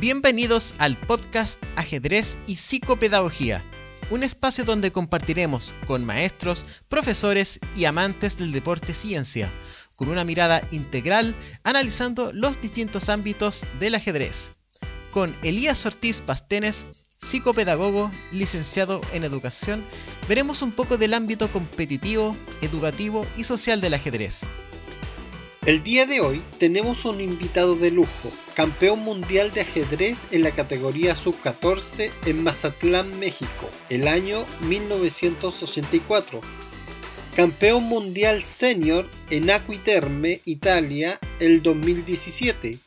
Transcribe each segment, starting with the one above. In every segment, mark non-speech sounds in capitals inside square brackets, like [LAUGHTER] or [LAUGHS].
Bienvenidos al podcast Ajedrez y Psicopedagogía, un espacio donde compartiremos con maestros, profesores y amantes del deporte ciencia, con una mirada integral analizando los distintos ámbitos del ajedrez. Con Elías Ortiz Pastenes, psicopedagogo, licenciado en educación, veremos un poco del ámbito competitivo, educativo y social del ajedrez. El día de hoy tenemos un invitado de lujo, campeón mundial de ajedrez en la categoría sub-14 en Mazatlán, México, el año 1984. Campeón mundial senior en Aquiterme, Italia, el 2017.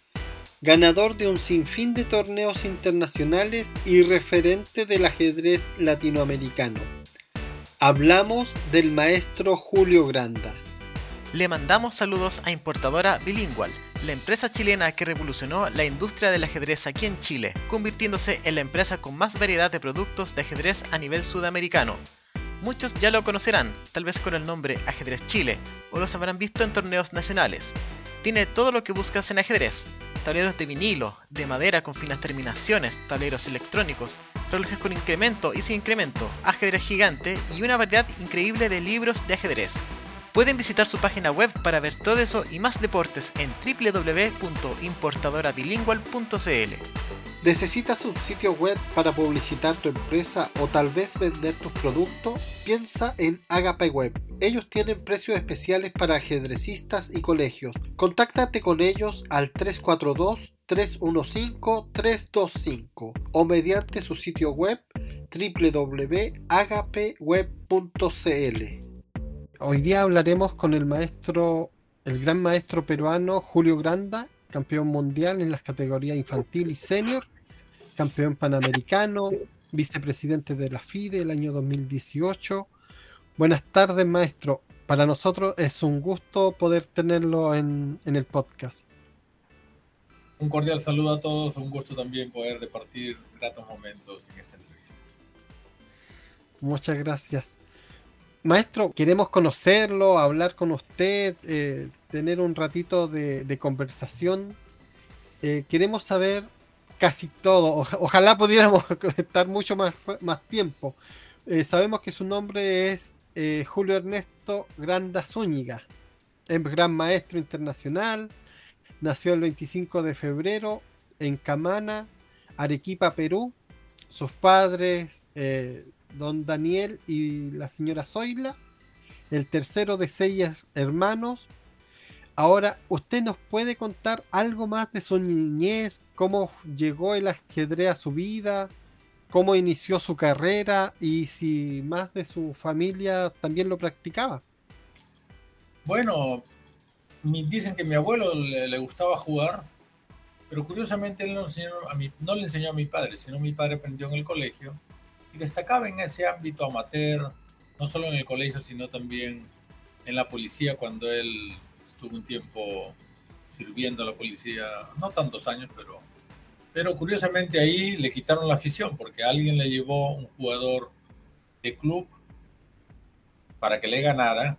Ganador de un sinfín de torneos internacionales y referente del ajedrez latinoamericano. Hablamos del maestro Julio Granda le mandamos saludos a Importadora Bilingual, la empresa chilena que revolucionó la industria del ajedrez aquí en Chile, convirtiéndose en la empresa con más variedad de productos de ajedrez a nivel sudamericano. Muchos ya lo conocerán, tal vez con el nombre Ajedrez Chile, o los habrán visto en torneos nacionales. Tiene todo lo que buscas en ajedrez, tableros de vinilo, de madera con finas terminaciones, tableros electrónicos, relojes con incremento y sin incremento, ajedrez gigante y una variedad increíble de libros de ajedrez. Pueden visitar su página web para ver todo eso y más deportes en www.importadorabilingual.cl. ¿Necesitas un sitio web para publicitar tu empresa o tal vez vender tus productos? Piensa en Agape Web. Ellos tienen precios especiales para ajedrecistas y colegios. Contáctate con ellos al 342 315-325 o mediante su sitio web www.agapeweb.cl. Hoy día hablaremos con el maestro, el gran maestro peruano Julio Granda, campeón mundial en las categorías infantil y senior, campeón panamericano, vicepresidente de la FIDE el año 2018. Buenas tardes, maestro. Para nosotros es un gusto poder tenerlo en, en el podcast. Un cordial saludo a todos, un gusto también poder departir gratos momentos en esta entrevista. Muchas gracias. Maestro, queremos conocerlo, hablar con usted, eh, tener un ratito de, conversación. Eh, queremos saber casi todo. ojalá pudiéramos [LAUGHS] estar mucho más, más tiempo. Eh, sabemos que su nombre es Julio Ernesto Granda Zúñiga. Es gran maestro internacional. Nació el 25 de febrero en Camana, Arequipa, Perú. Sus padres don Daniel y la señora Zoila, el tercero de seis hermanos. Ahora, ¿usted nos puede contar algo más de su niñez? ¿Cómo llegó el ajedrez a su vida? ¿Cómo inició su carrera? Y si más de su familia también lo practicaba. Bueno, dicen que mi abuelo le, gustaba jugar, pero curiosamente él no, no le enseñó a mi padre, sino mi padre aprendió en el colegio y destacaba en ese ámbito amateur, no solo en el colegio, sino también en la policía cuando él estuvo un tiempo sirviendo a la policía, no tantos años, pero, pero curiosamente ahí le quitaron la afición porque alguien le llevó un jugador de club para que le ganara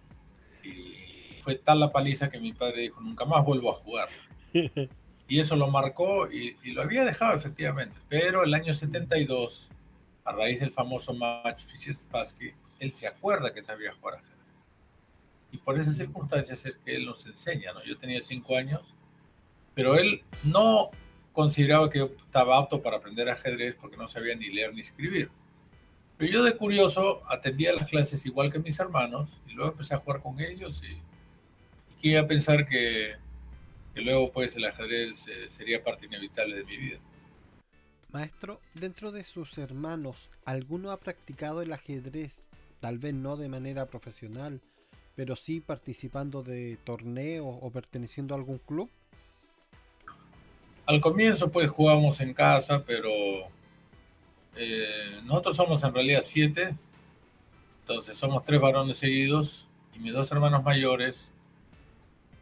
y fue tal la paliza que mi padre dijo, nunca más vuelvo a jugar. [LAUGHS] Y eso lo marcó y, y lo había dejado efectivamente, pero el año 72 a raíz del famoso match Fischer-Spassky, él se acuerda que sabía jugar ajedrez. Y por esas circunstancias es que él nos enseña. Yo tenía cinco años, pero él no consideraba que yo estaba apto para aprender ajedrez porque no sabía ni leer ni escribir. Pero yo de curioso atendía las clases igual que mis hermanos y luego empecé a jugar con ellos y, quería pensar que, que, luego pues el ajedrez eh, sería parte inevitable de mi vida. Maestro, dentro de sus hermanos, ¿alguno ha practicado el ajedrez? Tal vez no de manera profesional, pero sí participando de torneos o perteneciendo a algún club. Al comienzo pues jugábamos en casa, pero eh, nosotros somos en realidad siete, entonces somos tres varones seguidos y mis dos hermanos mayores,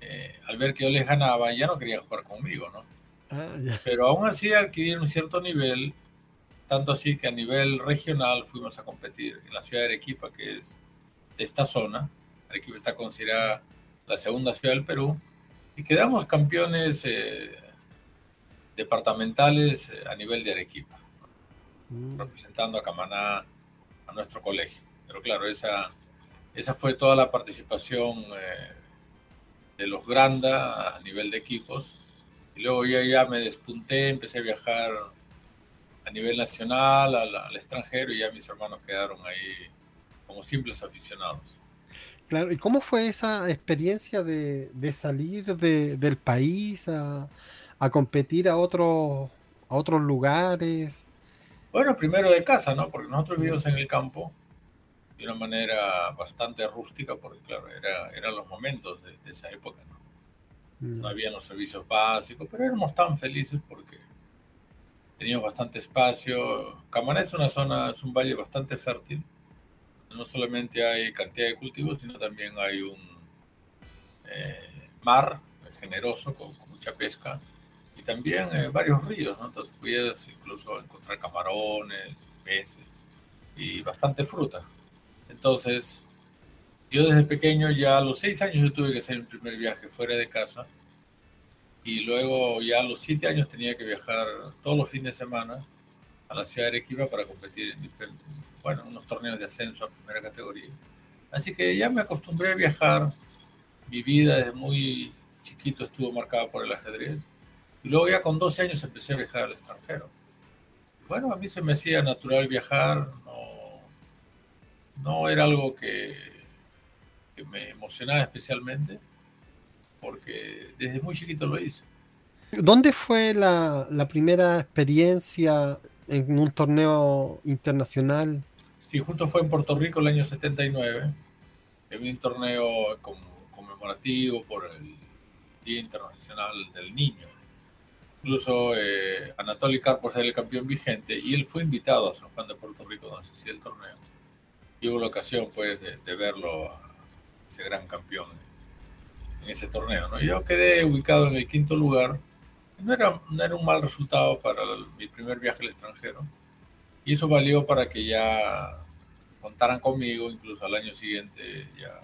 eh, al ver que yo les ganaba, ya no querían jugar conmigo, ¿no? Ah, Pero aún así adquirieron un cierto nivel, tanto así que a nivel regional fuimos a competir en la ciudad de Arequipa, que es de esta zona. Arequipa está considerada la segunda ciudad del Perú. Y quedamos campeones eh, departamentales a nivel de Arequipa, Mm. representando a Camaná, a nuestro colegio. Pero claro, esa, esa fue toda la participación eh, de los Granda a nivel de equipos. Y luego ya, ya me despunté, empecé a viajar a nivel nacional, al, al extranjero, y ya mis hermanos quedaron ahí como simples aficionados. Claro, ¿y cómo fue esa experiencia de, de salir de- del país a, a competir a otros a otros lugares? Bueno, primero de casa, ¿no? Porque nosotros vivimos en el campo de una manera bastante rústica, porque claro, era, eran los momentos de, de esa época, ¿no? Mm. No había los servicios básicos, pero éramos tan felices porque teníamos bastante espacio. Camaná es una zona, es un valle bastante fértil. No solamente hay cantidad de cultivos, sino también hay un eh, mar generoso con, con mucha pesca y también eh, varios ríos, ¿no? Entonces puedes incluso encontrar camarones, peces y bastante fruta. Entonces, yo desde pequeño, ya a los seis años yo tuve que hacer mi primer viaje fuera de casa y luego ya a los siete años tenía que viajar todos los fines de semana a la ciudad de Arequipa para competir en diferentes, bueno, unos torneos de ascenso a primera categoría. Así que ya me acostumbré a viajar. Mi vida desde muy chiquito estuvo marcada por el ajedrez. Y luego ya con 12 años empecé a viajar al extranjero. Bueno, a mí se me hacía natural viajar, no, no era algo que, que me emocionaba especialmente, porque desde muy chiquito lo hice. ¿Dónde fue la, la primera experiencia en un torneo internacional? Sí, justo fue en Puerto Rico el año 79, en un torneo conmemorativo por el Día Internacional del Niño. Incluso eh, Anatoly Karpov era el campeón vigente y él fue invitado a San Juan de Puerto Rico donde se hacía el torneo. Y hubo la ocasión pues de, de verlo, ese gran campeón en ese torneo. ¿no? Yo quedé ubicado en el quinto lugar. No era, no era un mal resultado para el- mi primer viaje al extranjero. Y eso valió para que ya contaran conmigo, incluso al año siguiente ya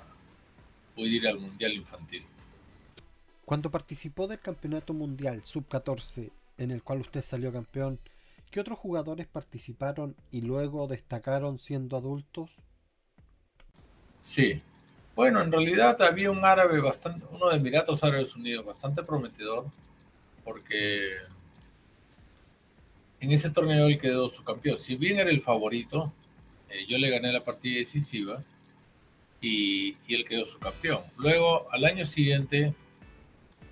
pude ir al Mundial Infantil. Cuando participó del Campeonato Mundial Sub-14, en el cual usted salió campeón, ¿qué otros jugadores participaron y luego destacaron siendo adultos? Sí. Bueno, en realidad había un árabe bastante, uno de Emiratos Árabes Unidos, bastante prometedor, porque en ese torneo él quedó su campeón. Si bien era el favorito, eh, yo le gané la partida decisiva y, y él quedó su campeón. Luego, al año siguiente,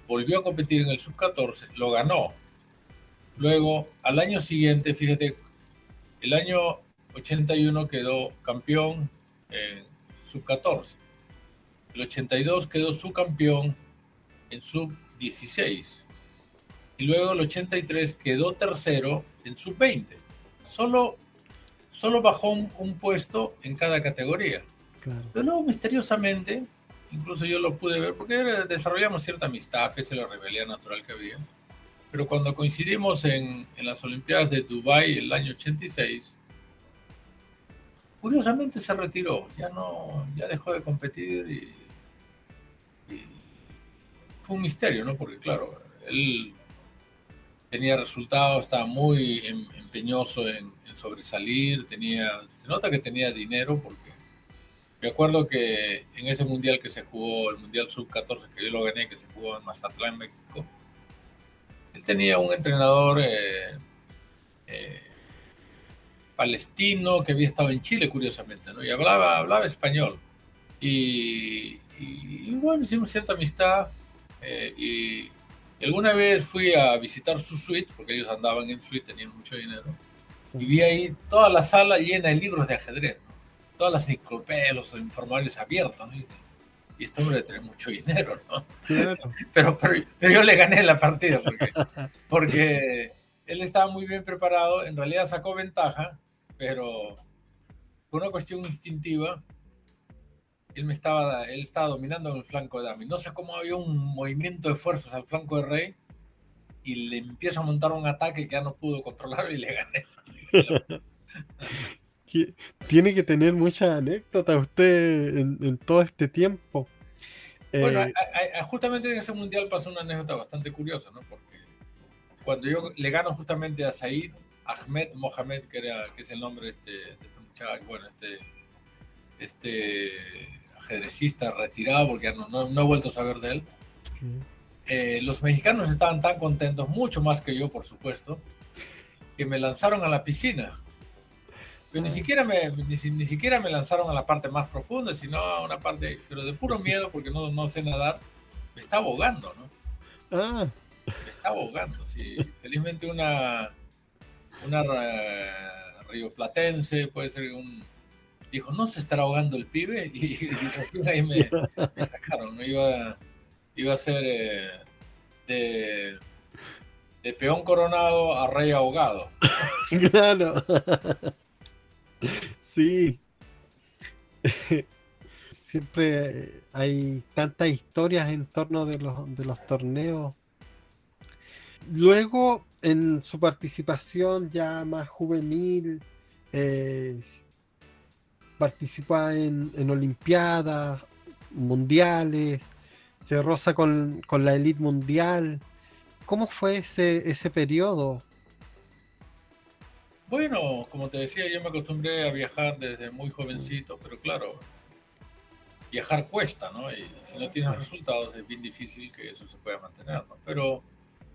volvió a competir en el sub-14, lo ganó. Luego, al año siguiente, fíjate, el año 81 quedó campeón en sub-14. El 82 quedó subcampeón en sub-16. Y luego el 83 quedó tercero en sub-20. Solo, solo bajó un, un puesto en cada categoría. Claro. Pero luego, misteriosamente, incluso yo lo pude ver, porque desarrollamos cierta amistad, pese a la rivalidad natural que había. Pero cuando coincidimos en, en las Olimpiadas de Dubái el año 86, curiosamente se retiró, ya no, ya dejó de competir y fue un misterio, ¿no? Porque claro, él tenía resultados, estaba muy em- empeñoso en, sobresalir, tenía, se nota que tenía dinero porque me acuerdo que en ese mundial que se jugó, el mundial sub-14 que yo lo gané, que se jugó en Mazatlán, México, él tenía un entrenador eh, eh, palestino que había estado en Chile, curiosamente, ¿no? Y hablaba, hablaba español. Y- y bueno, hicimos cierta amistad. Eh, y, alguna vez fui a visitar su suite, porque ellos andaban en suite, tenían mucho dinero. Sí. Y vi ahí toda la sala llena de libros de ajedrez, ¿no? Todas las enciclopedias, los informales abiertos, ¿no? Y, y este hombre tiene mucho dinero, ¿no? Claro. [LAUGHS] pero, pero, pero yo le gané la partida porque, porque él estaba muy bien preparado, en realidad sacó ventaja, pero por una cuestión instintiva, él me estaba, él estaba dominando en el flanco de Dami. No sé cómo había un movimiento de fuerzas al flanco de Rey y le empiezo a montar un ataque que ya no pudo controlar y le gané. [LAUGHS] Tiene que tener mucha anécdota usted en, en todo este tiempo. Bueno, Eh, a- a- a- justamente en ese mundial pasó una anécdota bastante curiosa, ¿no? Porque cuando yo le gano justamente a Said Ahmed Mohamed, que, era, que es el nombre de este, de este muchacho, bueno, este, este ajedrecista retirado, porque no, no, he vuelto a saber de él. Eh, los mexicanos estaban tan contentos, mucho más que yo, por supuesto, que me lanzaron a la piscina. Pero ni, ah. siquiera me, ni, siquiera me lanzaron a la parte más profunda, sino a una parte, pero de puro miedo, porque no, no sé nadar, me está ahogando, ¿no? Ah. Me está ahogando, sí. Felizmente una, una rioplatense, puede ser un... Dijo, ¿no se estará ahogando el pibe? Y, ahí me, sacaron. Iba, iba a ser eh, de, de peón coronado a rey ahogado. [LAUGHS] Claro. Sí. [LAUGHS] Siempre hay tantas historias en torno de los, de los torneos. Luego, en su participación ya más juvenil, eh, participa en, en, Olimpiadas, mundiales, se roza con, con la elite mundial. ¿Cómo fue ese, ese periodo? Bueno, como te decía, yo me acostumbré a viajar desde muy jovencito, pero claro, viajar cuesta, ¿no? Y si no tienes resultados es bien difícil que eso se pueda mantener, ¿no? Pero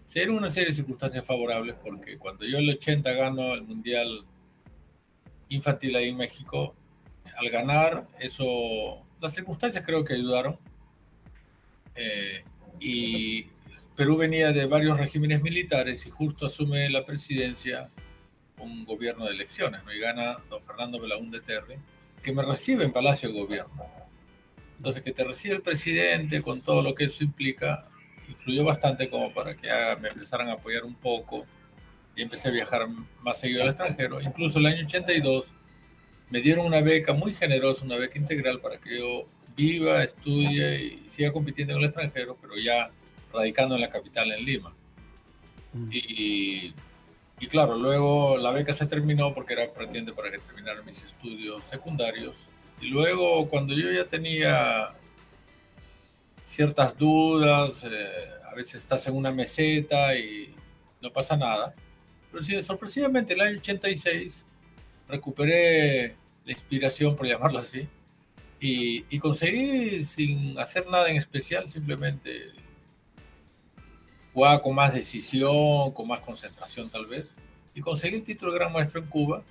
se dieron una serie de circunstancias favorables porque cuando yo en el 80 gano el Mundial Infantil ahí en México, al ganar, eso, las circunstancias creo que ayudaron. Eh, y Perú venía de varios regímenes militares y justo asume la presidencia un gobierno de elecciones, ¿no? Y gana don Fernando Belaúnde Terry, que me recibe en Palacio de Gobierno. Entonces, que te recibe el presidente con todo lo que eso implica, influyó bastante como para que me empezaran a apoyar un poco y empecé a viajar más seguido al extranjero. Incluso el año 82 me dieron una beca muy generosa, una beca integral para que yo viva, estudie y siga compitiendo en el extranjero, pero ya radicando en la capital, en Lima. Mm. Y y claro, luego la beca se terminó porque era pretendiente para que terminara mis estudios secundarios. Y luego cuando yo ya tenía ciertas dudas, eh, a veces estás en una meseta y no pasa nada. Pero sí, sorpresivamente el año 86 recuperé la inspiración, por llamarlo así, y, y conseguí sin hacer nada en especial, simplemente jugaba con más decisión, con más concentración tal vez, y conseguí el título de gran maestro en Cuba.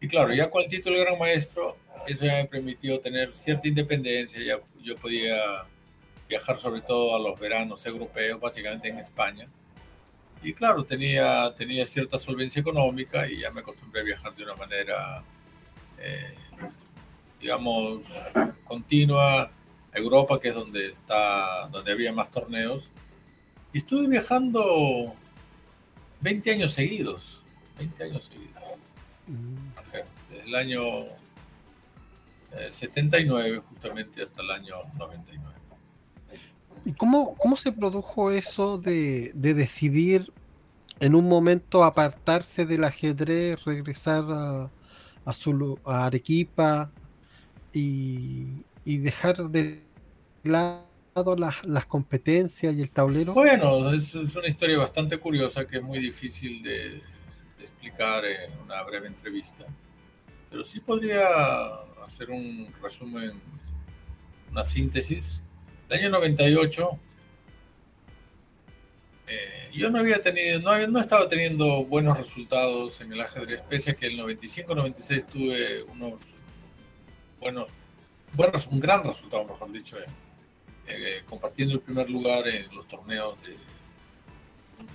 Y claro, ya con el título de gran maestro, eso ya me permitió tener cierta independencia, ya yo podía viajar sobre todo a los veranos europeos, básicamente en España. Y claro, tenía, tenía cierta solvencia económica y ya me acostumbré a viajar de una manera, eh, digamos, continua a Europa, que es donde, está, donde había más torneos, y estuve viajando 20 años seguidos. 20 años seguidos. Mm. Desde el año 79 eh, justamente hasta el año 99. ¿Y cómo, cómo se produjo eso de, decidir en un momento apartarse del ajedrez, regresar a, a, su, a Arequipa y, y dejar de lado las, competencias y el tablero? Bueno, es, una historia bastante curiosa que es muy difícil de, explicar en una breve entrevista. Pero sí podría hacer un resumen, una síntesis. El año 98, eh, yo no había tenido, no, no estaba teniendo buenos resultados en el ajedrez, pese a que el 95-96 tuve unos buenos, buenos, un gran resultado, mejor dicho. Eh eh, compartiendo el primer lugar en los torneos de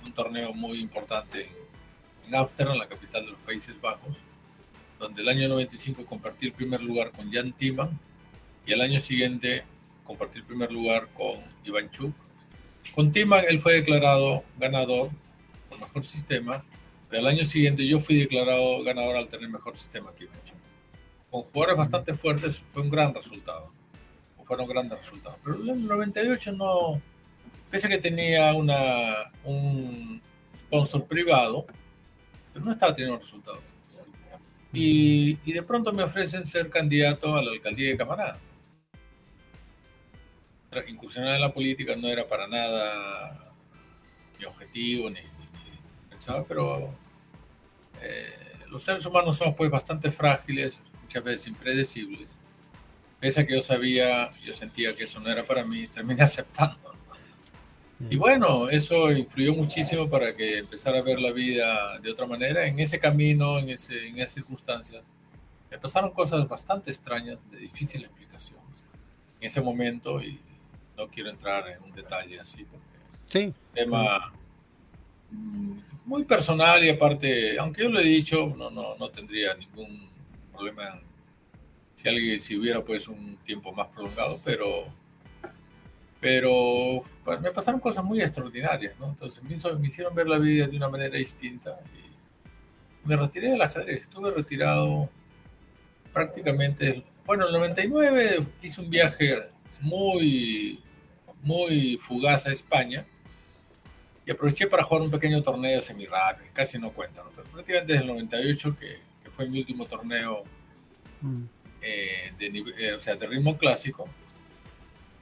un, torneo muy importante en Ámsterdam, la capital de los Países Bajos, donde el año 95 compartí el primer lugar con Jan Timan y el año siguiente compartí el primer lugar con Ivan Chuk. Con Timan él fue declarado ganador por mejor sistema, pero el año siguiente yo fui declarado ganador al tener mejor sistema que Ivan Chuk. Con jugadores bastante fuertes fue un gran resultado fueron grandes resultados. Pero en el 98 no, pese a que tenía una, un sponsor privado, pero no estaba teniendo resultados. Y, y, de pronto me ofrecen ser candidato a la alcaldía de Camaná. Incursionar en la política no era para nada mi objetivo, ni, pensaba, pero eh, los seres humanos somos pues bastante frágiles, muchas veces impredecibles. Pese a que yo sabía, yo sentía que eso no era para mí, terminé [LAUGHS] aceptando. Y bueno, eso influyó muchísimo para que empezara a ver la vida de otra manera. En ese camino, en, ese, en esas circunstancias, me pasaron cosas bastante extrañas, de difícil explicación. En ese momento, y no quiero entrar en un detalle así, porque sí. tema mm, muy personal y aparte, aunque yo lo he dicho, no, no, no tendría ningún problema si alguien, si hubiera pues un tiempo más prolongado, pero pero pues, me pasaron cosas muy extraordinarias, ¿no? Entonces me, me, hicieron ver la vida de una manera distinta y me retiré del ajedrez, estuve retirado prácticamente, bueno, en el 99 hice un viaje muy, muy fugaz a España y aproveché para jugar un pequeño torneo semi rápido, casi no cuenta, ¿no? pero prácticamente desde el 98, que, que fue mi último torneo mm. eh, de, eh, o sea, de ritmo clásico,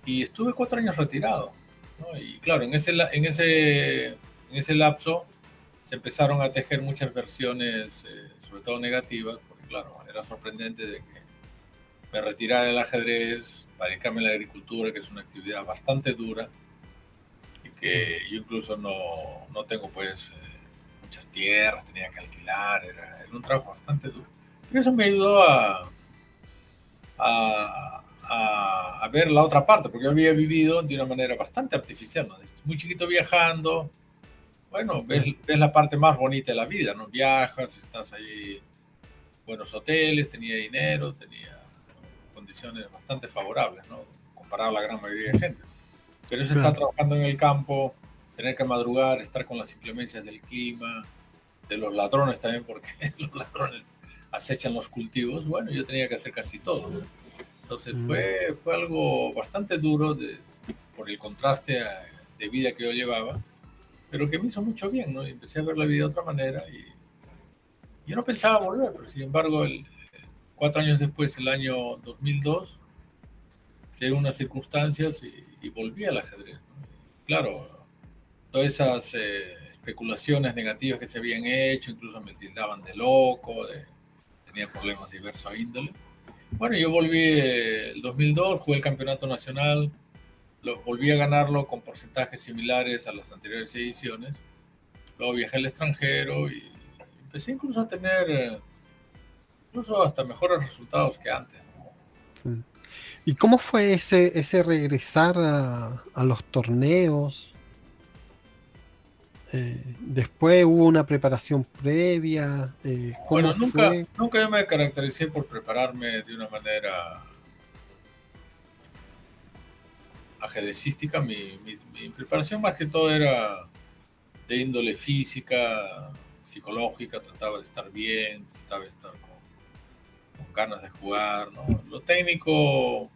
y estuve cuatro años retirado. ¿no? Y claro, en ese, en, ese, en ese lapso se empezaron a tejer muchas versiones, eh, sobre todo negativas, porque claro, era sorprendente de que me retirara del ajedrez para dedicarme a la agricultura, que es una actividad bastante dura y que yo incluso no, no tengo pues eh, muchas tierras, tenía que alquilar, era, era, un trabajo bastante duro. Pero eso me ayudó a, a, a, ver la otra parte, porque yo había vivido de una manera bastante artificial, ¿no? muy chiquito viajando, bueno, ves, ves, la parte más bonita de la vida, ¿no? Viajas, estás ahí, buenos hoteles, tenía dinero, tenía condiciones bastante favorables, ¿no? Comparado a la gran mayoría de gente. Pero eso está trabajando en el campo, tener que madrugar, estar con las inclemencias del clima, de los ladrones también, porque [LAUGHS] los ladrones acechan los cultivos, bueno, yo tenía que hacer casi todo. Entonces fue, fue algo bastante duro de, por el contraste de vida que yo llevaba, pero que me hizo mucho bien, ¿no? Y empecé a ver la vida de otra manera y yo no pensaba volver, pero sin embargo, el, cuatro años después, el año 2002, se unas circunstancias y, volví al ajedrez. Claro, todas esas eh, especulaciones negativas que se habían hecho, incluso me tildaban de loco, de, tenía problemas de diversa índole bueno, yo volví el 2002, jugué el campeonato nacional, lo, volví a ganarlo con porcentajes similares a las anteriores ediciones. Luego viajé al extranjero y empecé incluso a tener incluso hasta mejores resultados que antes. ¿Y cómo fue ese, ese regresar a, a los torneos? Eh, después hubo una preparación previa. Eh, bueno, nunca, nunca yo me caractericé por prepararme de una manera ajedrecística. Mi, mi, preparación más que todo era de índole física, psicológica, trataba de estar bien, trataba de estar con, con ganas de jugar. ¿no? Lo técnico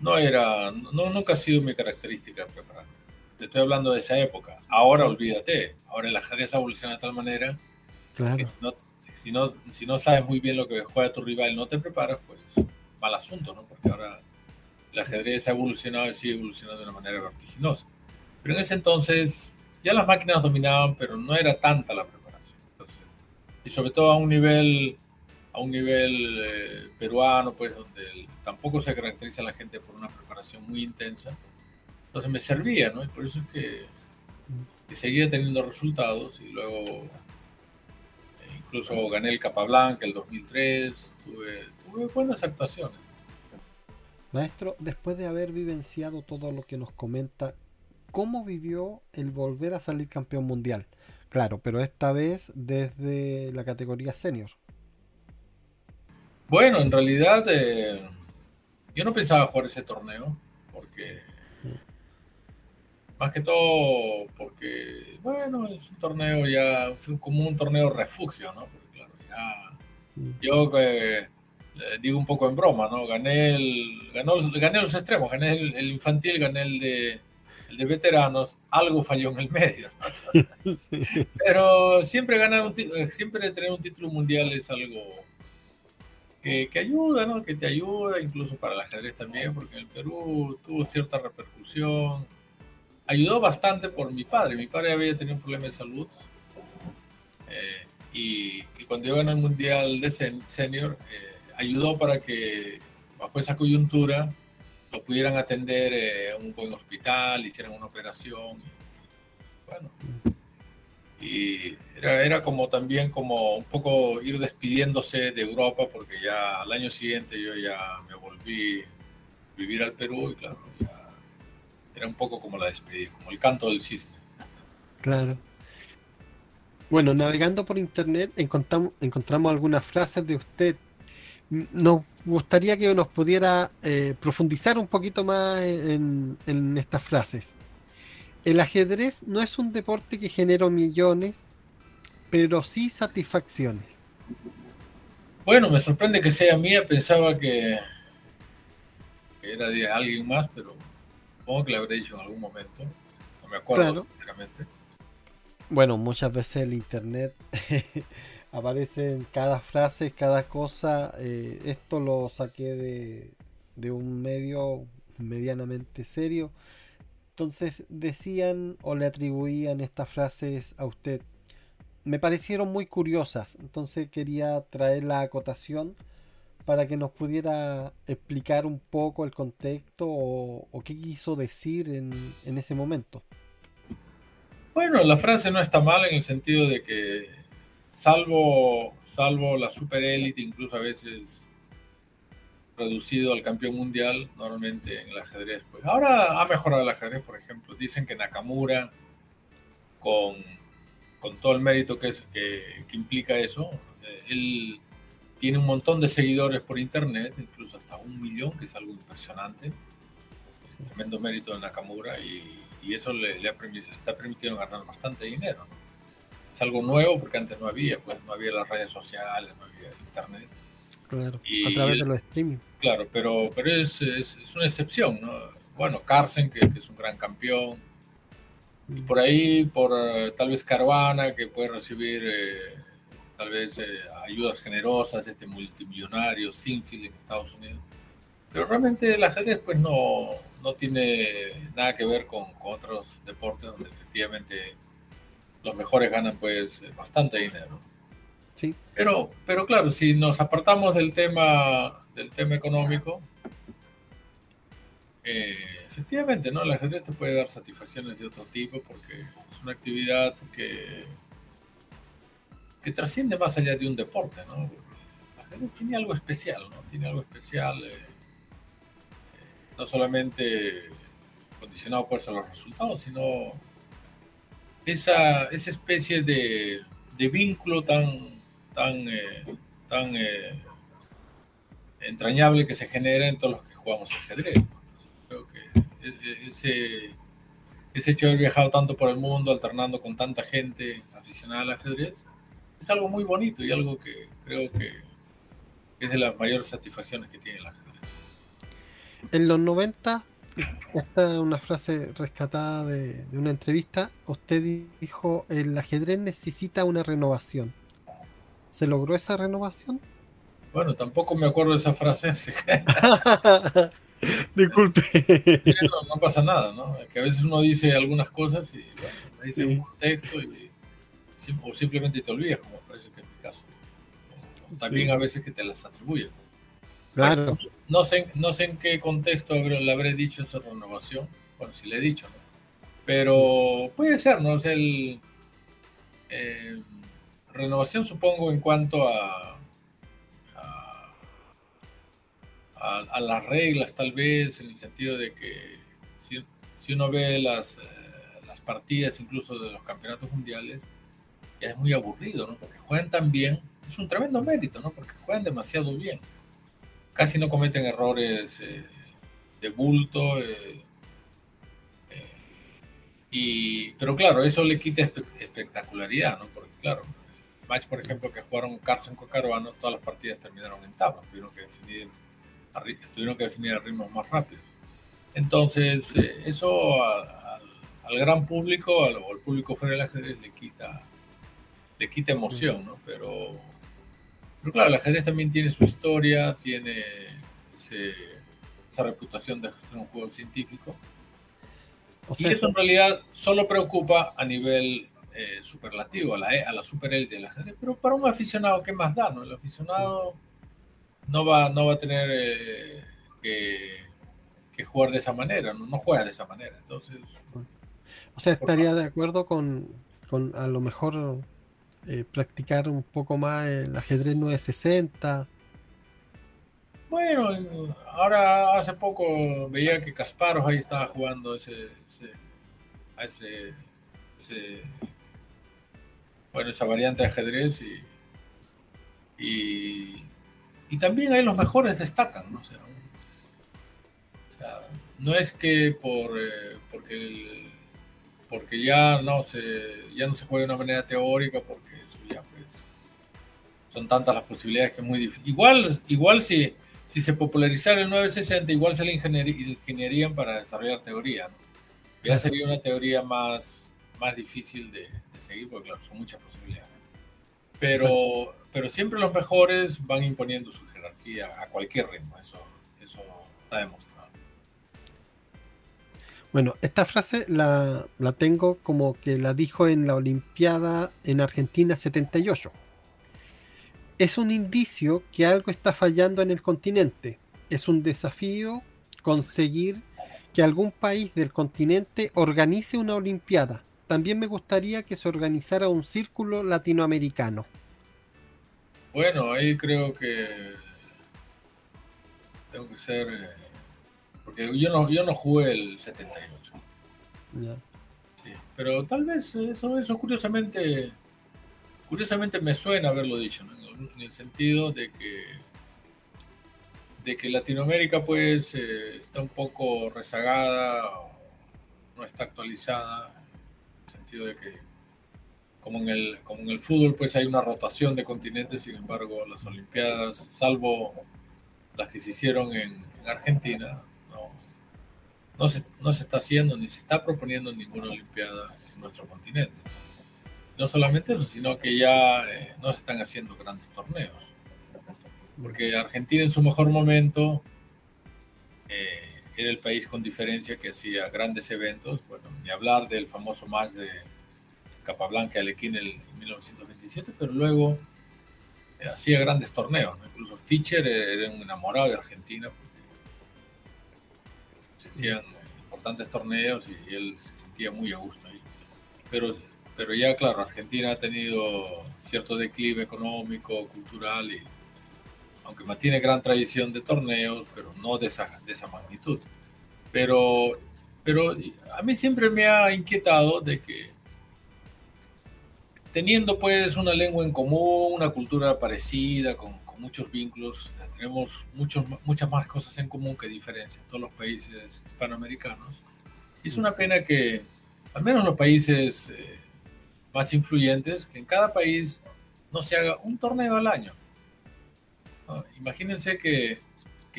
no era, no, nunca ha sido mi característica prepararme te estoy hablando de esa época. Ahora olvídate. Ahora el ajedrez evoluciona de tal manera que si no, si no, sabes muy bien lo que juega tu rival no te preparas, pues mal asunto, ¿no? Porque ahora el ajedrez ha evolucionado y sigue evolucionando de una manera vertiginosa. Pero en ese entonces ya las máquinas dominaban, pero no era tanta la preparación. y sobre todo a un nivel a un nivel eh, peruano, pues donde tampoco se caracteriza la gente por una preparación muy intensa entonces me servía, ¿no? Y por eso es que, seguía teniendo resultados y luego eh, incluso gané el Capablanca el 2003, tuve, buenas actuaciones. Maestro, después de haber vivenciado todo lo que nos comenta, ¿cómo vivió el volver a salir campeón mundial? Claro, pero esta vez desde la categoría senior. Bueno, en realidad eh, yo no pensaba jugar ese torneo porque más que todo porque, bueno, es un torneo ya, como un torneo refugio, ¿no? Porque claro, ya, mm. yo eh, digo un poco en broma, ¿no? Gané, el, ganó, gané los extremos, gané el, infantil, gané el de, el de veteranos, algo falló en el medio. [LAUGHS] Pero siempre ganar un siempre tener un título mundial es algo que, que, ayuda, ¿no? Que te ayuda, incluso para el ajedrez también, porque en el Perú tuvo cierta repercusión ayudó bastante por mi padre. Mi padre había tenido un problema de salud Eh, y, cuando yo gané el Mundial de Senior, eh, ayudó para que bajo esa coyuntura lo pudieran atender en un buen hospital, hicieran una operación. Bueno, y era, era como también como un poco ir despidiéndose de Europa porque ya al año siguiente yo ya me volví a vivir al Perú y claro, ya era un poco como la despedida, como el canto del cisne. Claro. Bueno, navegando por internet encontramos, encontramos algunas frases de usted. Nos gustaría que nos pudiera eh, profundizar un poquito más en estas frases. El ajedrez no es un deporte que genera millones, pero sí satisfacciones. Bueno, me sorprende que sea mía, pensaba que, era de alguien más, pero supongo que la habré dicho en algún momento. No me acuerdo, sinceramente. Bueno, muchas veces el internet [LAUGHS] aparece en cada frase, cada cosa. Eh, esto lo saqué de, de un medio medianamente serio entonces decían o le atribuían estas frases a usted. Me parecieron muy curiosas, entonces quería traer la acotación para que nos pudiera explicar un poco el contexto o, qué quiso decir en, en, ese momento. Bueno, la frase no está mal en el sentido de que salvo, salvo la superélite, incluso a veces reducido al campeón mundial normalmente en el ajedrez. Pues ahora ha mejorado el ajedrez, por ejemplo. Dicen que Nakamura, con, con todo el mérito que, es, que, implica eso, eh, él tiene un montón de seguidores por internet, incluso hasta un millón, que es algo impresionante. Es un tremendo mérito de Nakamura y, y eso le, le, ha está permitiendo ganar bastante dinero. Es algo nuevo porque antes no había, pues no había las redes sociales, no había internet Claro, a través de los streaming. Claro, pero, pero es, es, una excepción, ¿no? Bueno, Carson, que, es un gran campeón. Y por ahí, por eh, tal vez Caruana, que puede recibir eh, tal vez eh, ayudas generosas, este multimillonario, Sinfield en Estados Unidos. Pero realmente el ajedrez pues no, no tiene nada que ver con, con otros deportes donde efectivamente los mejores ganan pues bastante dinero. Pero, pero claro, si nos apartamos del tema, del tema económico, eh, efectivamente, ¿no? El ajedrez te puede dar satisfacciones de otro tipo porque es una actividad que, que trasciende más allá de un deporte, ¿no? El ajedrez tiene algo especial, ¿no? Tiene algo especial, eh, eh, no solamente condicionado por eso los resultados, sino esa, esa especie de, de vínculo tan tan, eh, tan eh, entrañable que se genera en todos los que jugamos ajedrez. creo que e, e, ese, ese hecho de haber viajado tanto por el mundo, alternando con tanta gente aficionada al ajedrez, es algo muy bonito y algo que creo que es de las mayores satisfacciones que tiene el ajedrez. En los 90, esta es una frase rescatada de, de una entrevista, usted dijo, el ajedrez necesita una renovación. ¿Se logró esa renovación? Bueno, tampoco me acuerdo de esa frase. [LAUGHS] Disculpe. No, pasa nada, ¿no? Que a veces uno dice algunas cosas y bueno, dice un texto y, o simplemente te olvidas, como parece que es mi caso. también a veces que te las atribuyen. Claro. No sé, no sé en qué contexto le habré dicho esa renovación. Bueno, si le he dicho, ¿no? Pero puede ser, ¿no? O el. Eh, renovación supongo en cuanto a, a, las reglas tal vez, en el sentido de que si, uno ve las, eh, las partidas incluso de los campeonatos mundiales, ya es muy aburrido, ¿no? Porque juegan tan bien, es un tremendo mérito, ¿no? Porque juegan demasiado bien. Casi no cometen errores eh, de bulto. Eh, y, pero claro, eso le quita espectacularidad, ¿no? Porque claro, match, por ejemplo, que jugaron Carson con Caruano, todas las partidas terminaron en tablas, tuvieron que definir, tuvieron que definir ritmos más rápidos. Entonces, eh, eso al gran público, al, al, público fuera del ajedrez, le quita, le quita emoción, ¿no? Pero, pero claro, el ajedrez también tiene su historia, tiene esa reputación de ser un juego científico. y eso en realidad solo preocupa a nivel eh, superlativo, a la, e, a la super élite del ajedrez, pero para un aficionado, ¿qué más da? No? El aficionado no va, no va a tener eh, que, que, jugar de esa manera, no, no, juega de esa manera. Entonces, o sea, estaría de acuerdo con, con a lo mejor eh, practicar un poco más el ajedrez 960. Bueno, ahora hace poco veía que Kasparov ahí estaba jugando ese, ese, ese, bueno, esa variante de ajedrez y, y, y, también ahí los mejores destacan, ¿no? O sea, no es que por eh, porque el, porque ya no se ya no se juega de una manera teórica porque eso ya pues son tantas las posibilidades que es muy difícil igual igual si si se popularizara el 960 igual se le ingenierían para desarrollar teoría ya sería una teoría más más difícil de, de seguir porque claro, son muchas posibilidades pero pero siempre los mejores van imponiendo su jerarquía a cualquier ritmo eso eso está demostrado bueno, esta frase la, la, tengo como que la dijo en la Olimpiada en Argentina 78. Es un indicio que algo está fallando en el continente. Es un desafío conseguir que algún país del continente organice una Olimpiada. También me gustaría que se organizara un círculo latinoamericano. Bueno, ahí creo que tengo que ser... Eh porque yo no, yo no jugué el 78. Sí, pero tal vez eso, eso curiosamente, curiosamente me suena haberlo dicho, en, el sentido de que, de que Latinoamérica pues eh, está un poco rezagada, no está actualizada, sentido de que como en el, como en el fútbol pues hay una rotación de continentes, sin embargo las Olimpiadas, salvo las que se hicieron en Argentina, no se, no se está haciendo ni se está proponiendo ninguna Olimpiada en nuestro continente. No solamente eso, sino que ya eh, no se están haciendo grandes torneos. Porque Argentina en su mejor momento era el país con diferencia que hacía grandes eventos. Bueno, ni hablar del famoso match de Capablanca Alequín en 1927, pero luego eh, hacía grandes torneos. Incluso Fischer era un enamorado de Argentina se hacían importantes torneos y, él se sentía muy a gusto ahí. Pero, pero ya, claro, Argentina ha tenido cierto declive económico, cultural, y aunque mantiene gran tradición de torneos, pero no de esa, de esa magnitud. Pero, pero a mí siempre me ha inquietado de que teniendo pues una lengua en común, una cultura parecida, con, con muchos vínculos, tenemos muchos, muchas más cosas en común que diferencias todos los países hispanoamericanos. Y es una pena que, al menos los países eh, más influyentes, que en cada país no se haga un torneo al año. Imagínense que,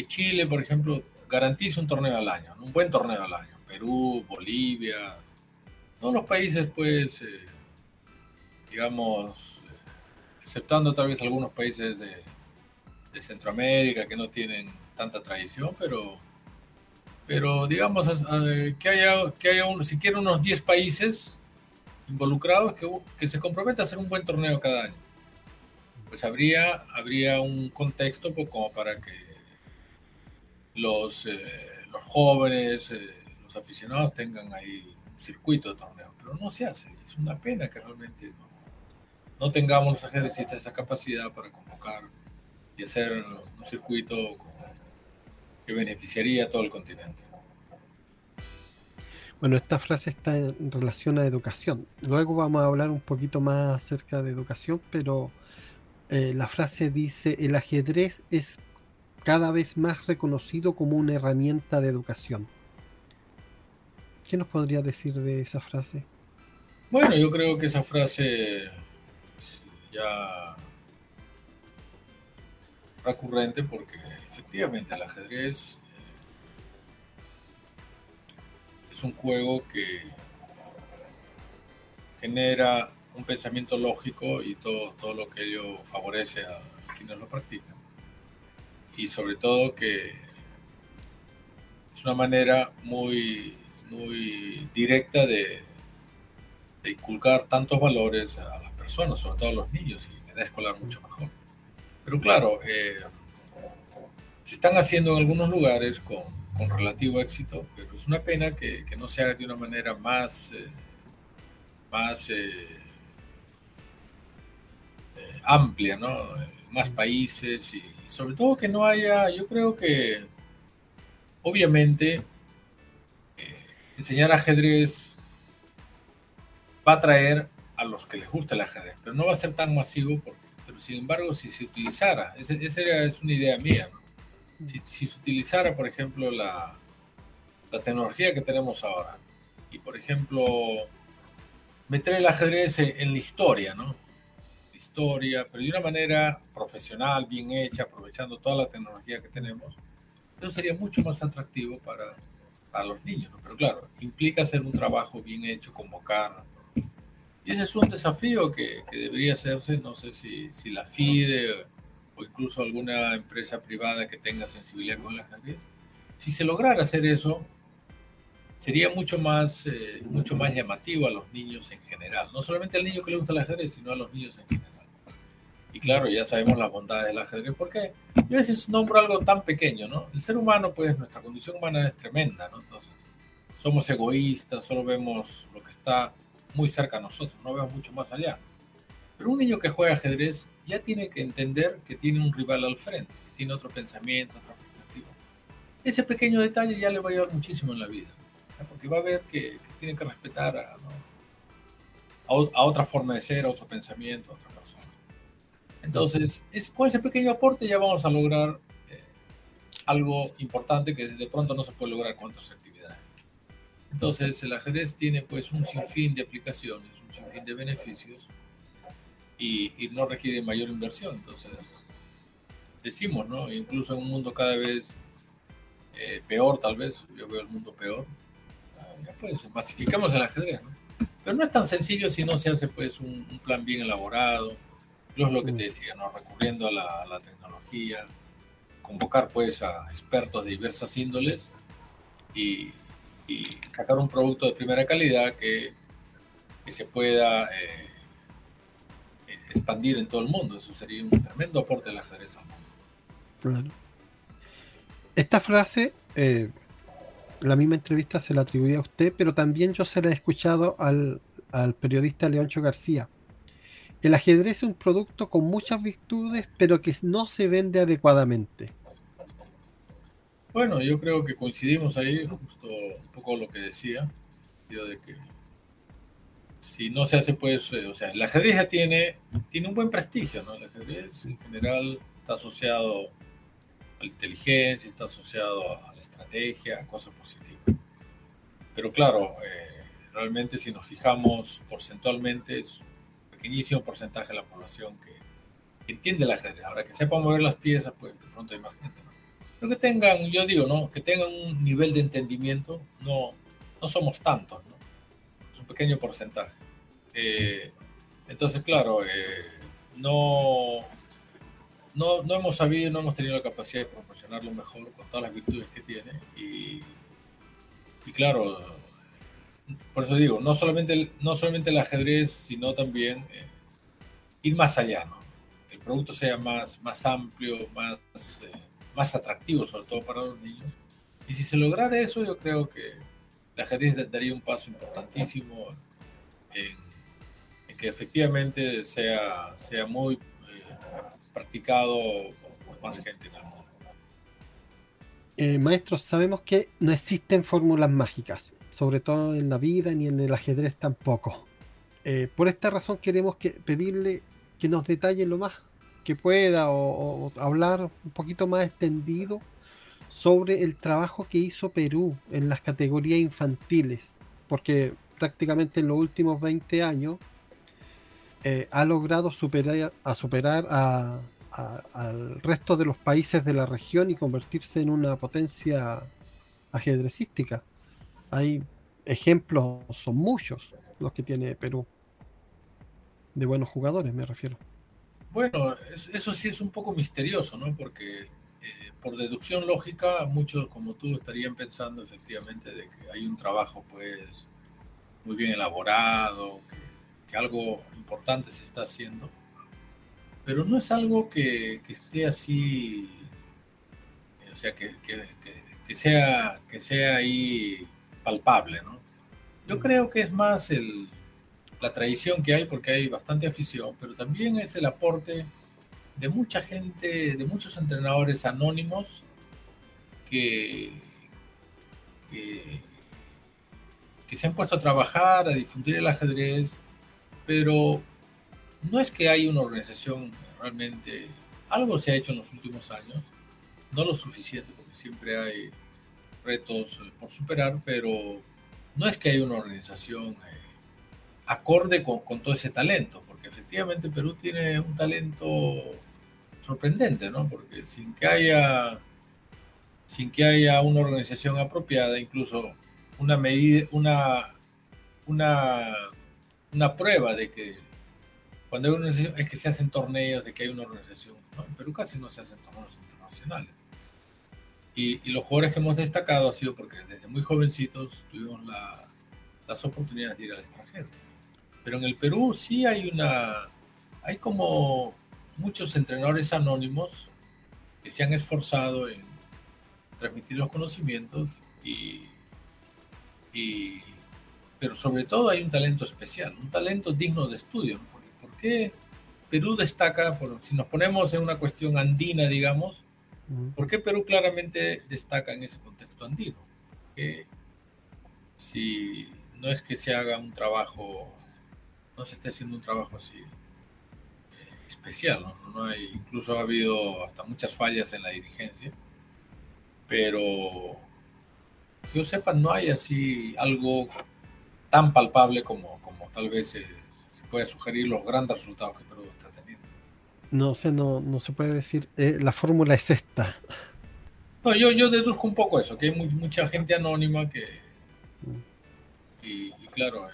Chile, por ejemplo, garantice un torneo al año, un buen torneo al año. Perú, Bolivia, todos los países, pues, eh, digamos, exceptando tal vez algunos países de, Centroamérica que no tienen tanta tradición, pero, pero digamos que haya, que haya un, siquiera unos 10 países involucrados que, que se comprometa a hacer un buen torneo cada año. Pues habría, habría un contexto pues, como para que los, eh, los jóvenes, eh, los aficionados tengan ahí un circuito de torneo, pero no se hace. Es una pena que realmente no, no tengamos los ejercicios esa capacidad para convocar y hacer un circuito que beneficiaría a todo el continente. Bueno, esta frase está en relación a educación. Luego vamos a hablar un poquito más acerca de educación, pero eh, la frase dice, el ajedrez es cada vez más reconocido como una herramienta de educación. ¿Qué nos podría decir de esa frase? Bueno, yo creo que esa frase ya recurrente porque efectivamente el ajedrez eh, es un juego que genera un pensamiento lógico y todo, todo lo que ello favorece a quienes lo practican. Y sobre todo que es una manera muy, muy directa de, inculcar tantos valores a las personas, sobre todo a los niños, y en edad escolar mucho mejor. Pero claro, eh, se están haciendo en algunos lugares con, con, relativo éxito, pero es una pena que, que no se haga de una manera más, eh, más eh amplia, ¿no? Más países y sobre todo que no haya, yo creo que obviamente eh, enseñar ajedrez va a traer a los que les gusta el ajedrez, pero no va a ser tan masivo, porque, pero sin embargo, si se utilizara, esa, es una idea mía, si, se utilizara, por ejemplo, la tecnología que tenemos ahora, y por ejemplo, meter el ajedrez en la historia, ¿no? Historia, pero de una manera profesional, bien hecha, aprovechando toda la tecnología que tenemos, eso sería mucho más atractivo para, para los niños. Pero claro, implica hacer un trabajo bien hecho, convocar. Y ese es un desafío que, que debería hacerse, no sé si, si, la FIDE o incluso alguna empresa privada que tenga sensibilidad con el ajedrez. Si se lograra hacer eso, sería mucho más, eh, mucho más llamativo a los niños en general. No solamente al niño que le gusta el ajedrez, sino a los niños en general. Y claro, ya sabemos las bondades del ajedrez, porque yo a veces nombro algo tan pequeño, ¿no? El ser humano, pues nuestra condición humana es tremenda, ¿no? Entonces, somos egoístas, solo vemos lo que está muy cerca a nosotros, no vemos mucho más allá. Pero un niño que juega ajedrez ya tiene que entender que tiene un rival al frente, tiene otro pensamiento, otra perspectiva. Ese pequeño detalle ya le va a ayudar muchísimo en la vida, porque va a ver que, tiene que respetar a, a, otra forma de ser, a otro pensamiento, a otra entonces, es, con ese pequeño aporte ya vamos a lograr eh, algo importante que de pronto no se puede lograr con otras actividades. Entonces, el ajedrez tiene pues un sinfín de aplicaciones, un sinfín de beneficios y, no requiere mayor inversión. Entonces, decimos, ¿no? Incluso en un mundo cada vez eh, peor, tal vez, yo veo el mundo peor, pues masificamos el ajedrez, ¿no? Pero no es tan sencillo si no se hace pues un, un plan bien elaborado, es lo que te decía, ¿no? recurriendo a la, tecnología, convocar pues a expertos de diversas índoles y, sacar un producto de primera calidad que, se pueda eh, expandir en todo el mundo. Eso sería un tremendo aporte del ajedrez al mundo. Claro. Esta frase, eh, la misma entrevista se la atribuía a usted, pero también yo se la he escuchado al, al periodista Leoncho García el ajedrez es un producto con muchas virtudes, pero que no se vende adecuadamente. Bueno, yo creo que coincidimos ahí, justo un poco lo que decía, de que si no se hace, pues, eh, o sea, el ajedrez ya tiene, tiene un buen prestigio, ¿no? El ajedrez en general está asociado a la inteligencia, está asociado a la estrategia, a cosas positivas. Pero claro, eh, realmente si nos fijamos porcentualmente, es pequeñísimo porcentaje de la población que, entiende el ajedrez. Ahora que sepa mover las piezas, pues de pronto hay más gente. Pero que tengan, yo digo, ¿no? Que tengan un nivel de entendimiento, no, no somos tantos, ¿no? Es un pequeño porcentaje. Eh, entonces, claro, eh, no, no, no, hemos sabido, no hemos tenido la capacidad de proporcionarlo mejor con todas las virtudes que tiene. Y, y claro, por eso digo, no solamente el, no solamente el ajedrez, sino también eh, ir más allá, ¿no? Que el producto sea más, más amplio, más, eh, más atractivo, sobre todo para los niños. Y si se lograra eso, yo creo que el ajedrez daría un paso importantísimo en, que efectivamente sea, sea muy practicado por más gente mundo. maestros, sabemos que no existen fórmulas mágicas sobre todo en la vida ni en el ajedrez tampoco. Eh, por esta razón queremos que, pedirle que nos detalle lo más que pueda o, hablar un poquito más extendido sobre el trabajo que hizo Perú en las categorías infantiles, porque prácticamente en los últimos 20 años eh, ha logrado superar, a superar al resto de los países de la región y convertirse en una potencia ajedrecística hay ejemplos, son muchos los que tiene Perú. De buenos jugadores, me refiero. Bueno, eso sí es un poco misterioso, ¿no? Porque eh, por deducción lógica, muchos como tú estarían pensando efectivamente de que hay un trabajo, pues, muy bien elaborado, algo importante se está haciendo, pero no es algo que, esté así, o sea, que, sea, que sea ahí palpable, ¿no? Yo creo que es más el, la tradición que hay, porque hay bastante afición, pero también es el aporte de mucha gente, de muchos entrenadores anónimos que, que, se han puesto a trabajar, a difundir el ajedrez, pero no es que hay una organización realmente, algo se ha hecho en los últimos años, no lo suficiente, porque siempre hay retos por superar, pero no es que hay una organización eh, acorde con, con, todo ese talento, porque efectivamente Perú tiene un talento sorprendente, ¿no? Porque sin que haya sin que haya una organización apropiada, incluso una medida, una, una, una prueba de que cuando hay una organización es que se hacen torneos, de que hay una organización. ¿no? En Perú casi no se hacen torneos internacionales. Y, y, los jugadores que hemos destacado ha sido porque desde muy jovencitos tuvimos la, las oportunidades de ir al extranjero. Pero en el Perú sí hay una, hay como muchos entrenadores anónimos que se han esforzado en transmitir los conocimientos y, pero sobre todo hay un talento especial, un talento digno de estudio. ¿Por qué Perú destaca, por, si nos ponemos en una cuestión andina, digamos, ¿por qué Perú claramente destaca en ese contexto andino? Que si no es que se haga un trabajo, no se esté haciendo un trabajo así eh, especial, ¿no? ¿no? hay, incluso ha habido hasta muchas fallas en la dirigencia pero yo sepa, no hay así algo tan palpable como, como tal vez se, puede sugerir los grandes resultados que Perú está teniendo. No sé, no, no se puede decir, eh, la fórmula es esta. No, yo, yo deduzco un poco eso, que hay mucha gente anónima que... Y, claro, eh,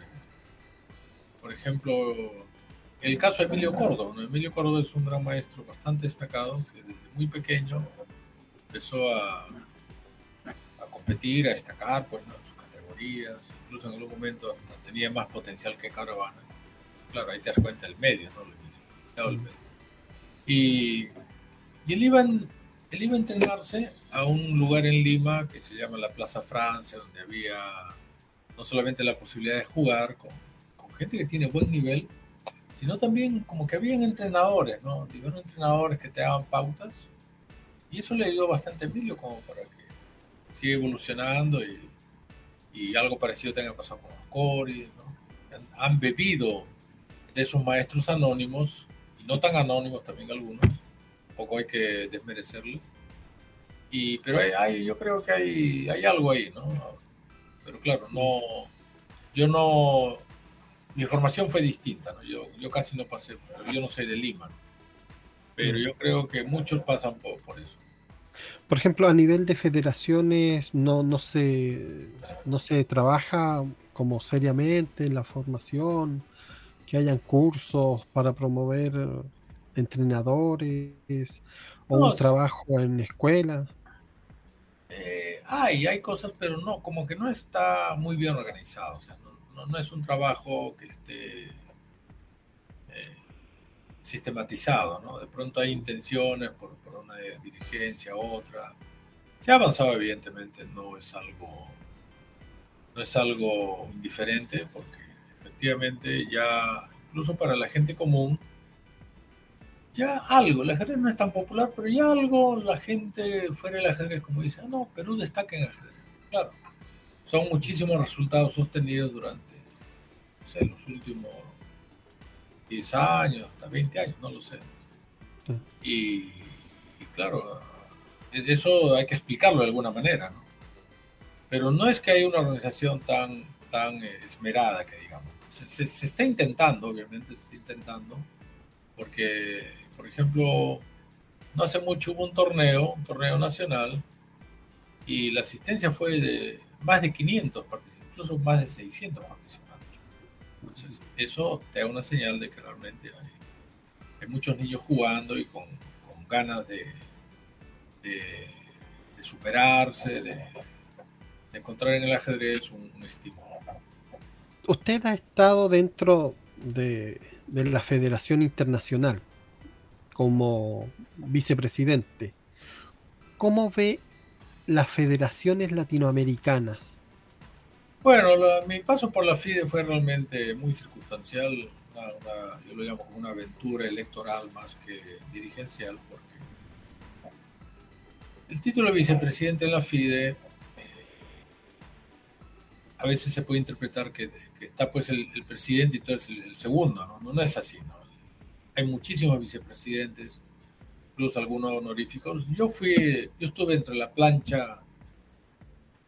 por ejemplo, el caso de Emilio Córdoba. Emilio Córdoba es un gran maestro bastante destacado, que desde muy pequeño empezó a, competir, a destacar pues, sus categorías, incluso en algún momento hasta tenía más potencial que Caravana. Claro, ahí te das cuenta del medio, ¿no? Y, y él, iba él iba a entrenarse a un lugar en Lima que se llama la Plaza Francia, donde había no solamente la posibilidad de jugar con, con gente que tiene buen nivel, sino también como que habían entrenadores, ¿no? Diversos entrenadores que te daban pautas. Y eso le ayudó bastante a Emilio como para que sigue evolucionando y, y algo parecido tenga pasado con los Coris, han, bebido de esos maestros anónimos, y no tan anónimos también algunos, tampoco hay que desmerecerles. Y, pero hay, yo creo que hay, hay algo ahí, ¿no? Pero claro, no, yo no, mi formación fue distinta, ¿no? Yo, yo casi no pasé, yo no soy de Lima, pero yo creo que muchos pasan por, por eso. Por ejemplo, a nivel de federaciones no, no, se, no se trabaja como seriamente en la formación, que hayan cursos para promover entrenadores o un trabajo en escuela. Eh, hay, hay cosas, pero no, como que no está muy bien organizado. O sea, no, no, es un trabajo que esté eh, sistematizado, ¿no? De pronto hay intenciones por, por una dirigencia, otra. Se ha avanzado, evidentemente, no es algo, no es algo indiferente, porque efectivamente ya, incluso para la gente común, ya algo, el ajedrez no es tan popular, pero ya algo la gente fuera del ajedrez, como dice, ah, no, Perú destaca en ajedrez. Claro, son muchísimos resultados sostenidos durante los últimos 10 años, hasta 20 años, no lo sé. Y, claro, eso hay que explicarlo de alguna manera, ¿no? Pero no es que haya una organización tan, tan esmerada que digamos. Se, se, está intentando, obviamente, se está intentando, porque, por ejemplo, no hace mucho hubo un torneo, un torneo nacional, y la asistencia fue de más de 500 participantes, incluso más de 600 participantes. Entonces, eso te da una señal de que realmente hay, muchos niños jugando y con, ganas de, de, superarse, de, encontrar en el ajedrez un, estímulo. usted ha estado dentro de, de la Federación Internacional como vicepresidente. ¿Cómo ve las federaciones latinoamericanas? Bueno, mi paso por la FIDE fue realmente muy circunstancial. yo lo llamo como una aventura electoral más que dirigencial, porque el título de vicepresidente en la FIDE eh, a veces se puede interpretar que, está pues el, presidente y todo es el, segundo, ¿no? ¿no? es así, ¿no? Hay muchísimos vicepresidentes, incluso algunos honoríficos. Yo fui, yo estuve entre la plancha,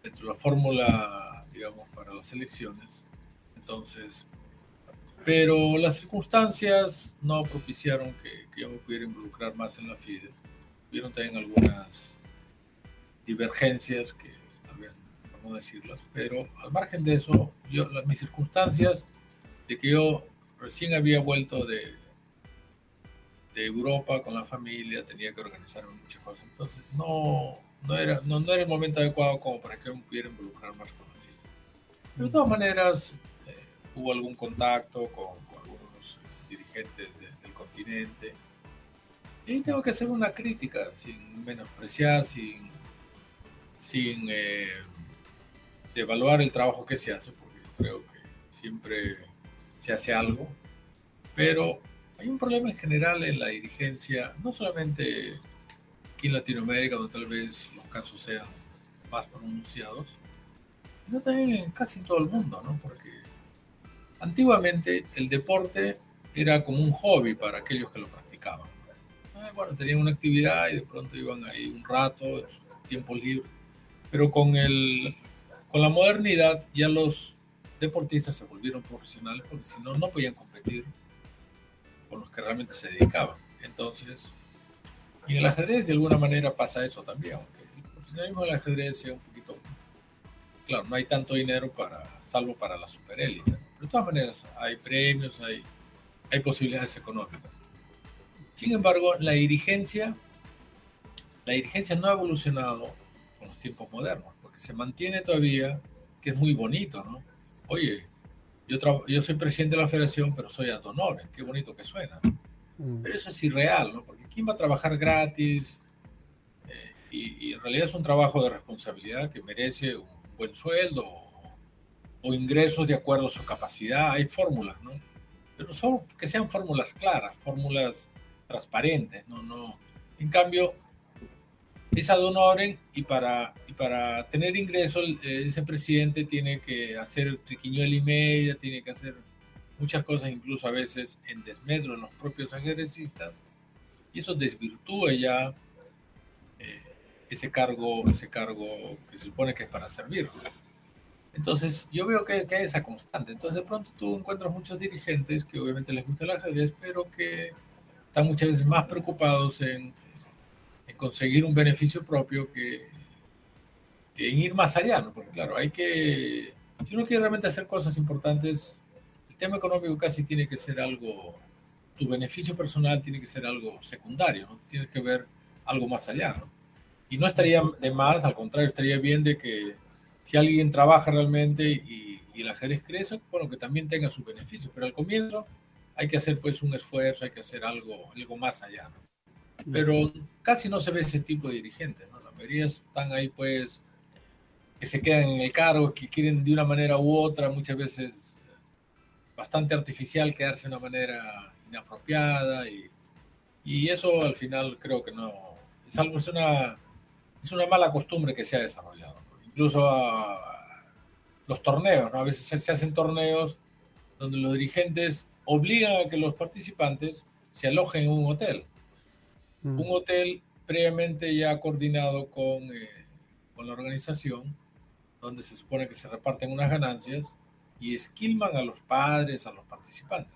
entre la fórmula, digamos, para las elecciones. Entonces, pero las circunstancias no propiciaron que, yo me pudiera involucrar más en la FIDE. Hubieron también algunas divergencias que también, vamos decirlas, pero al margen de eso, yo, las, mis circunstancias de que yo recién había vuelto de, de Europa con la familia, tenía que organizar muchas cosas. Entonces, no, no, era, no, era el momento adecuado como para que me pudiera involucrar más con la Pero de todas maneras, eh, hubo algún contacto con, algunos dirigentes del continente. Y tengo que hacer una crítica, sin menospreciar, sin, sin eh, evaluar el trabajo que se hace, porque creo que siempre se hace algo. Pero hay un problema en general en la dirigencia, no solamente aquí en Latinoamérica, donde tal vez los casos sean más pronunciados, sino también en casi todo el mundo, ¿no? Porque antiguamente el deporte era como un hobby para aquellos que lo practicaban. Eh, bueno, tenían una actividad y de pronto iban ahí un rato, en su tiempo libre. Pero con, el, con la modernidad ya los deportistas se volvieron profesionales porque si no, no podían competir con los que realmente se dedicaban. Entonces, y en el ajedrez de alguna manera pasa eso también, aunque el profesionalismo del ajedrez sea un poquito, claro, no hay tanto dinero para, salvo para la superélite, pero de todas maneras hay premios, hay, hay posibilidades económicas. Sin embargo, la dirigencia, la dirigencia no ha evolucionado con los tiempos modernos, porque se mantiene todavía, que es muy bonito, ¿no? Oye, yo, yo soy presidente de la federación, pero soy ad honorem. Qué bonito que suena. Mm. Pero eso es irreal, ¿no? Porque ¿quién va a trabajar gratis? Eh, y, en realidad es un trabajo de responsabilidad que merece un buen sueldo o, ingresos de acuerdo a su capacidad. Hay fórmulas, ¿no? Pero son que sean fórmulas claras, fórmulas transparentes, ¿no? no en cambio, es ad honorem y para, y para tener ingresos ese presidente tiene que hacer triquiñuela y media, tiene que hacer muchas cosas, incluso a veces en desmedro de los propios ajedrecistas, y eso desvirtúa ya eh, ese cargo, ese cargo que se supone que es para servir. Entonces, yo veo que, que, hay esa constante. Entonces, de pronto tú encuentras muchos dirigentes que obviamente les gusta el ajedrez, pero que están muchas veces más preocupados en conseguir un beneficio propio que, que en ir más allá, ¿no? Porque claro, hay que, si uno quiere realmente hacer cosas importantes, el tema económico casi tiene que ser algo, tu beneficio personal tiene que ser algo secundario, ¿no? Tienes que ver algo más allá, ¿no? Y no estaría de más, al contrario, estaría bien de que si alguien trabaja realmente y, y el ajedrez crece, bueno, que también tenga su beneficio, pero al comienzo hay que hacer pues un esfuerzo, hay que hacer algo, algo más allá, ¿no? Pero casi no se ve ese tipo de dirigentes, ¿no? La mayoría están ahí, pues, que se quedan en el cargo, que quieren de una manera u otra, muchas veces bastante artificial, quedarse de una manera inapropiada, y, y eso al final creo que no, es algo, es una, es una mala costumbre que se ha desarrollado. Incluso a, los torneos, ¿no? A veces se, se hacen torneos donde los dirigentes obligan a que los participantes se alojen en un hotel un mm. hotel previamente ya coordinado con, eh, con la organización, donde se supone que se reparten unas ganancias y esquilman a los padres, a los participantes.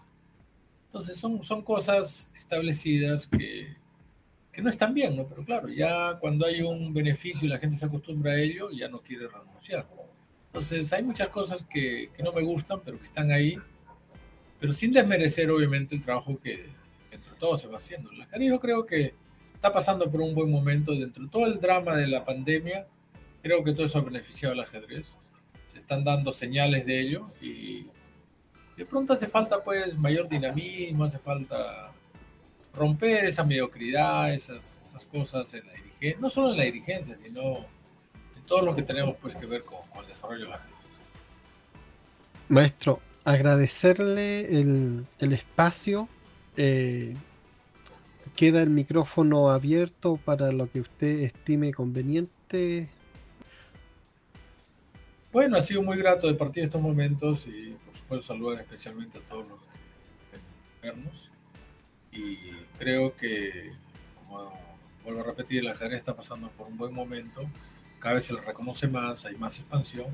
Entonces son, son cosas establecidas que, que no están bien, ¿no? Pero claro, ya cuando hay un beneficio y la gente se acostumbra a ello, ya no quiere renunciar. Entonces hay muchas cosas que, que no me gustan, pero que están ahí, pero sin desmerecer obviamente el trabajo que, todo se va haciendo. La yo creo que está pasando por un buen momento dentro de todo el drama de la pandemia. Creo que todo eso ha beneficiado al ajedrez. Se están dando señales de ello y, de pronto hace falta pues mayor dinamismo, hace falta romper esa mediocridad, esas, esas cosas en la dirigencia, no solo en la dirigencia, sino en todo lo que tenemos pues que ver con, el desarrollo de la gente. Maestro, agradecerle el, el espacio. Eh, queda el micrófono abierto para lo que usted estime conveniente. Bueno, ha sido muy grato de partir estos momentos y por supuesto saludar especialmente a todos los vernos. Y creo que, como vuelvo a repetir, la ajedrez está pasando por un buen momento. Cada vez se le reconoce más, hay más expansión.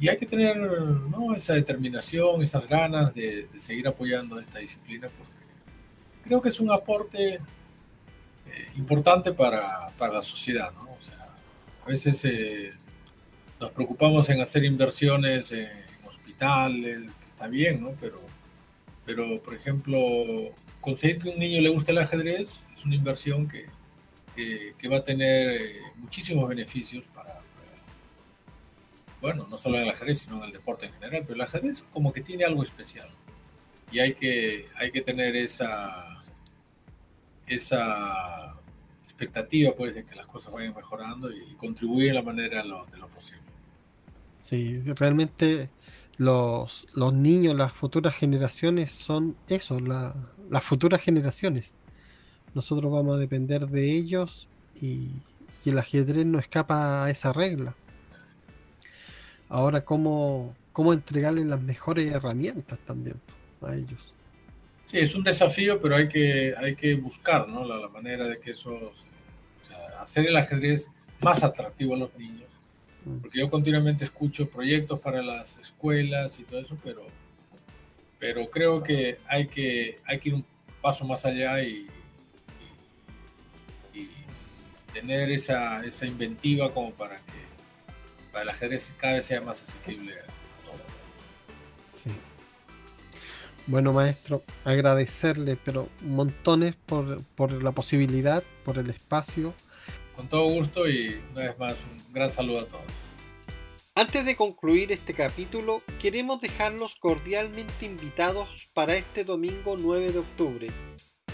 Y hay que tener ¿no? esa determinación, esas ganas de, de seguir apoyando esta disciplina porque creo que es un aporte eh, importante para, para, la sociedad, ¿no? O sea, a veces eh, nos preocupamos en hacer inversiones en, hospitales, que está bien, ¿no? Pero, pero, por ejemplo, conseguir que un niño le guste el ajedrez es una inversión que, que, va a tener eh, muchísimos beneficios para, bueno, no solo en el ajedrez, sino en el deporte en general, pero el ajedrez como que tiene algo especial. Y hay que, hay que tener esa, esa expectativa pues, de que las cosas vayan mejorando y contribuir de la manera de lo posible. Sí, realmente los, los niños, las futuras generaciones son eso, las futuras generaciones. Nosotros vamos a depender de ellos y, y, el ajedrez no escapa a esa regla. Ahora, ¿cómo, cómo entregarles las mejores herramientas también a ellos? Sí, es un desafío, pero hay que, hay que buscar ¿no? la, manera de que eso, o sea, hacer el ajedrez más atractivo a los niños. Mm. Porque yo continuamente escucho proyectos para las escuelas y todo eso, pero, pero creo que hay, que hay que ir un paso más allá y, y, tener esa, esa inventiva como para que para el ajedrez cada vez sea más asequible a todos. Sí. Bueno, maestro, agradecerle, pero montones por, por la posibilidad, por el espacio. Con todo gusto y una vez más un gran saludo a todos. Antes de concluir este capítulo, queremos dejarlos cordialmente invitados para este domingo 9 de octubre,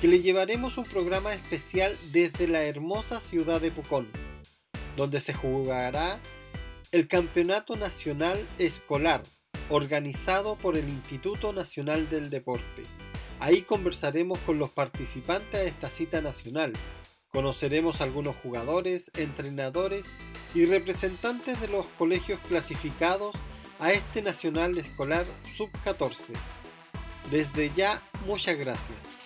que le llevaremos un programa especial desde la hermosa ciudad de Pucón, donde se jugará el Campeonato Nacional Escolar organizado por el Instituto Nacional del Deporte. Ahí conversaremos con los participantes a esta cita nacional. Conoceremos algunos jugadores, entrenadores y representantes de los colegios clasificados a este Nacional Escolar Sub-14. Desde ya, muchas gracias.